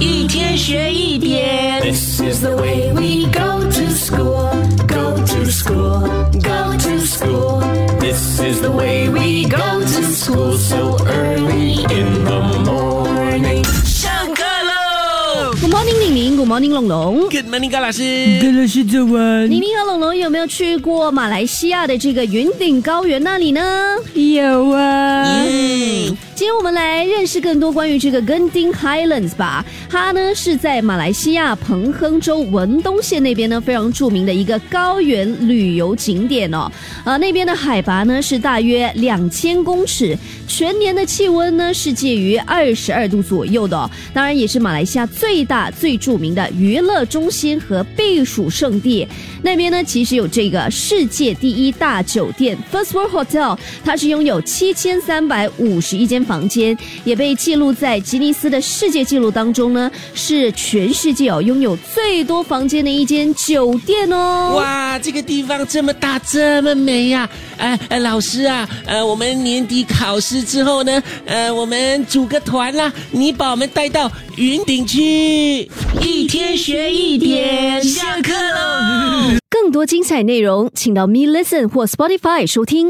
一天学一点。This is the way we go to school, go to school, go to school. This is the way we go to school so early in the morning. 上课喽 Good morning，玲玲，Good morning，龙龙。！Good morning，高老师。跟老师早安。玲玲和龙龙有没有去过马来西亚的这个云顶高原那里呢？有啊，认识更多关于这个 Genting Highlands 吧。它呢是在马来西亚彭亨州文东县那边呢非常著名的一个高原旅游景点哦。呃，那边的海拔呢是大约两千公尺，全年的气温呢是介于二十二度左右的、哦。当然也是马来西亚最大最著名的娱乐中心和避暑胜地。那边呢其实有这个世界第一大酒店 First World Hotel，它是拥有七千三百五十一间房间，被记录在吉尼斯的世界纪录当中呢，是全世界哦拥有最多房间的一间酒店哦。哇，这个地方这么大，这么美呀、哎、呃，老师啊，呃，我们年底考试之后呢，呃，我们组个团啦，你把我们带到云顶去，一天学一点，下课喽。更多精彩内容，请到 Me Listen 或 Spotify 收听。